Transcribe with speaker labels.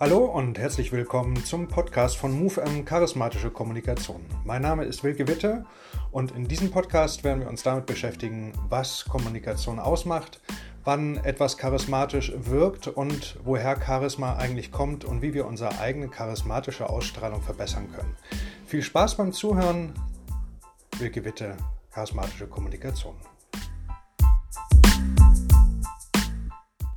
Speaker 1: Hallo und herzlich willkommen zum Podcast von MoveM Charismatische Kommunikation. Mein Name ist Wilke Witte und in diesem Podcast werden wir uns damit beschäftigen, was Kommunikation ausmacht, wann etwas charismatisch wirkt und woher Charisma eigentlich kommt und wie wir unsere eigene charismatische Ausstrahlung verbessern können. Viel Spaß beim Zuhören. Wilke Witte, charismatische Kommunikation.